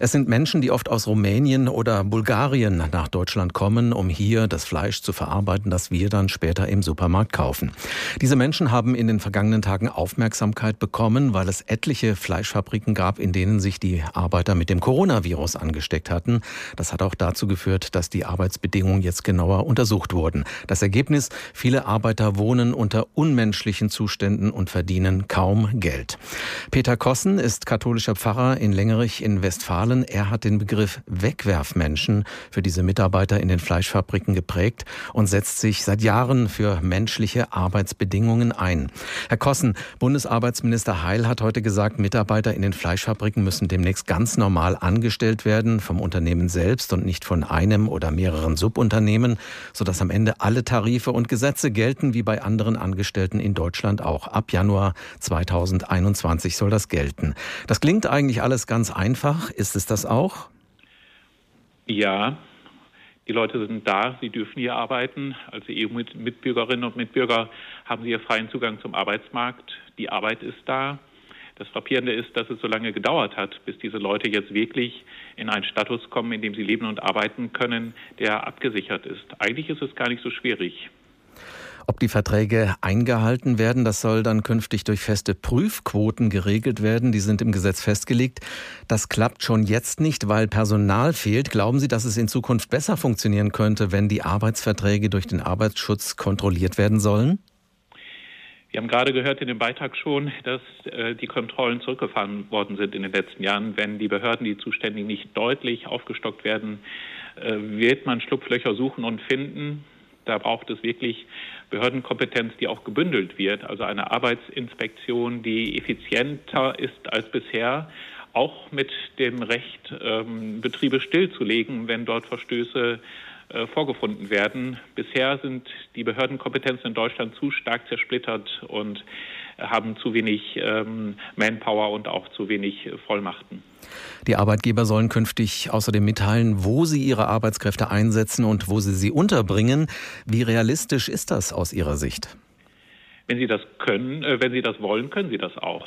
Es sind Menschen, die oft aus Rumänien oder Bulgarien nach Deutschland kommen, um hier das Fleisch zu verarbeiten, das wir dann später im Supermarkt kaufen. Diese Menschen haben in den vergangenen Tagen Aufmerksamkeit bekommen, weil es etliche Fleischfabriken gab, in denen sich die Arbeiter mit dem Coronavirus angesteckt hatten. Das hat auch dazu geführt, dass die Arbeitsbedingungen jetzt genauer untersucht wurden. Das Ergebnis, viele Arbeiter wohnen unter unmenschlichen Zuständen und verdienen kaum Geld. Peter Kossen ist katholischer Pfarrer in Längerich in Westfalen Wahlen. Er hat den Begriff Wegwerfmenschen für diese Mitarbeiter in den Fleischfabriken geprägt und setzt sich seit Jahren für menschliche Arbeitsbedingungen ein. Herr Kossen, Bundesarbeitsminister Heil hat heute gesagt, Mitarbeiter in den Fleischfabriken müssen demnächst ganz normal angestellt werden vom Unternehmen selbst und nicht von einem oder mehreren Subunternehmen, sodass am Ende alle Tarife und Gesetze gelten wie bei anderen Angestellten in Deutschland auch. Ab Januar 2021 soll das gelten. Das klingt eigentlich alles ganz einfach. Ist es das auch? Ja, die Leute sind da, sie dürfen hier arbeiten. Als EU-Mitbürgerinnen und Mitbürger haben sie hier freien Zugang zum Arbeitsmarkt. Die Arbeit ist da. Das Frappierende ist, dass es so lange gedauert hat, bis diese Leute jetzt wirklich in einen Status kommen, in dem sie leben und arbeiten können, der abgesichert ist. Eigentlich ist es gar nicht so schwierig. Ob die Verträge eingehalten werden, das soll dann künftig durch feste Prüfquoten geregelt werden. Die sind im Gesetz festgelegt. Das klappt schon jetzt nicht, weil Personal fehlt. Glauben Sie, dass es in Zukunft besser funktionieren könnte, wenn die Arbeitsverträge durch den Arbeitsschutz kontrolliert werden sollen? Wir haben gerade gehört in dem Beitrag schon, dass äh, die Kontrollen zurückgefahren worden sind in den letzten Jahren. Wenn die Behörden, die zuständig nicht deutlich aufgestockt werden, äh, wird man Schlupflöcher suchen und finden. Da braucht es wirklich Behördenkompetenz, die auch gebündelt wird, also eine Arbeitsinspektion, die effizienter ist als bisher, auch mit dem Recht, ähm, Betriebe stillzulegen, wenn dort Verstöße äh, vorgefunden werden. Bisher sind die Behördenkompetenzen in Deutschland zu stark zersplittert und haben zu wenig ähm, Manpower und auch zu wenig Vollmachten. Die Arbeitgeber sollen künftig außerdem mitteilen, wo sie ihre Arbeitskräfte einsetzen und wo sie sie unterbringen. Wie realistisch ist das aus Ihrer Sicht? Wenn Sie das können, äh, wenn Sie das wollen, können Sie das auch.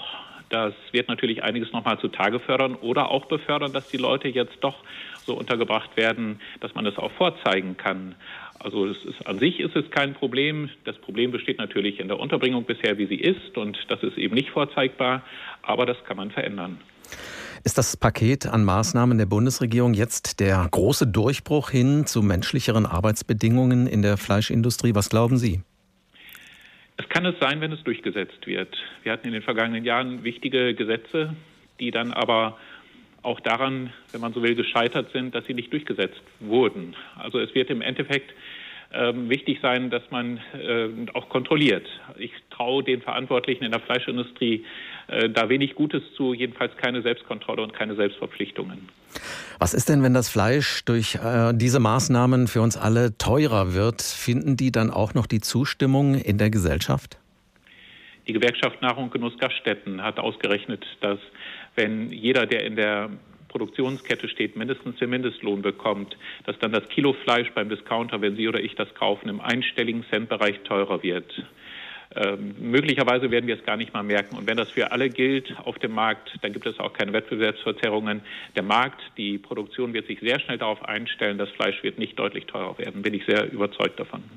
Das wird natürlich einiges nochmal zutage fördern oder auch befördern, dass die Leute jetzt doch so untergebracht werden, dass man das auch vorzeigen kann. Also ist, an sich ist es kein Problem. Das Problem besteht natürlich in der Unterbringung bisher, wie sie ist, und das ist eben nicht vorzeigbar, aber das kann man verändern. Ist das Paket an Maßnahmen der Bundesregierung jetzt der große Durchbruch hin zu menschlicheren Arbeitsbedingungen in der Fleischindustrie? Was glauben Sie? Es kann es sein, wenn es durchgesetzt wird. Wir hatten in den vergangenen Jahren wichtige Gesetze, die dann aber auch daran, wenn man so will, gescheitert sind, dass sie nicht durchgesetzt wurden. Also es wird im Endeffekt ähm, wichtig sein, dass man äh, auch kontrolliert. Ich traue den Verantwortlichen in der Fleischindustrie äh, da wenig Gutes zu, jedenfalls keine Selbstkontrolle und keine Selbstverpflichtungen. Was ist denn, wenn das Fleisch durch äh, diese Maßnahmen für uns alle teurer wird? Finden die dann auch noch die Zustimmung in der Gesellschaft? Die Gewerkschaft Nahrung und Genuss Gaststätten hat ausgerechnet, dass wenn jeder, der in der Produktionskette steht, mindestens den Mindestlohn bekommt, dass dann das Kilo Fleisch beim Discounter, wenn Sie oder ich das kaufen, im einstelligen Centbereich teurer wird. Ähm, möglicherweise werden wir es gar nicht mal merken. Und wenn das für alle gilt auf dem Markt, dann gibt es auch keine Wettbewerbsverzerrungen. Der Markt, die Produktion wird sich sehr schnell darauf einstellen, das Fleisch wird nicht deutlich teurer werden. Bin ich sehr überzeugt davon.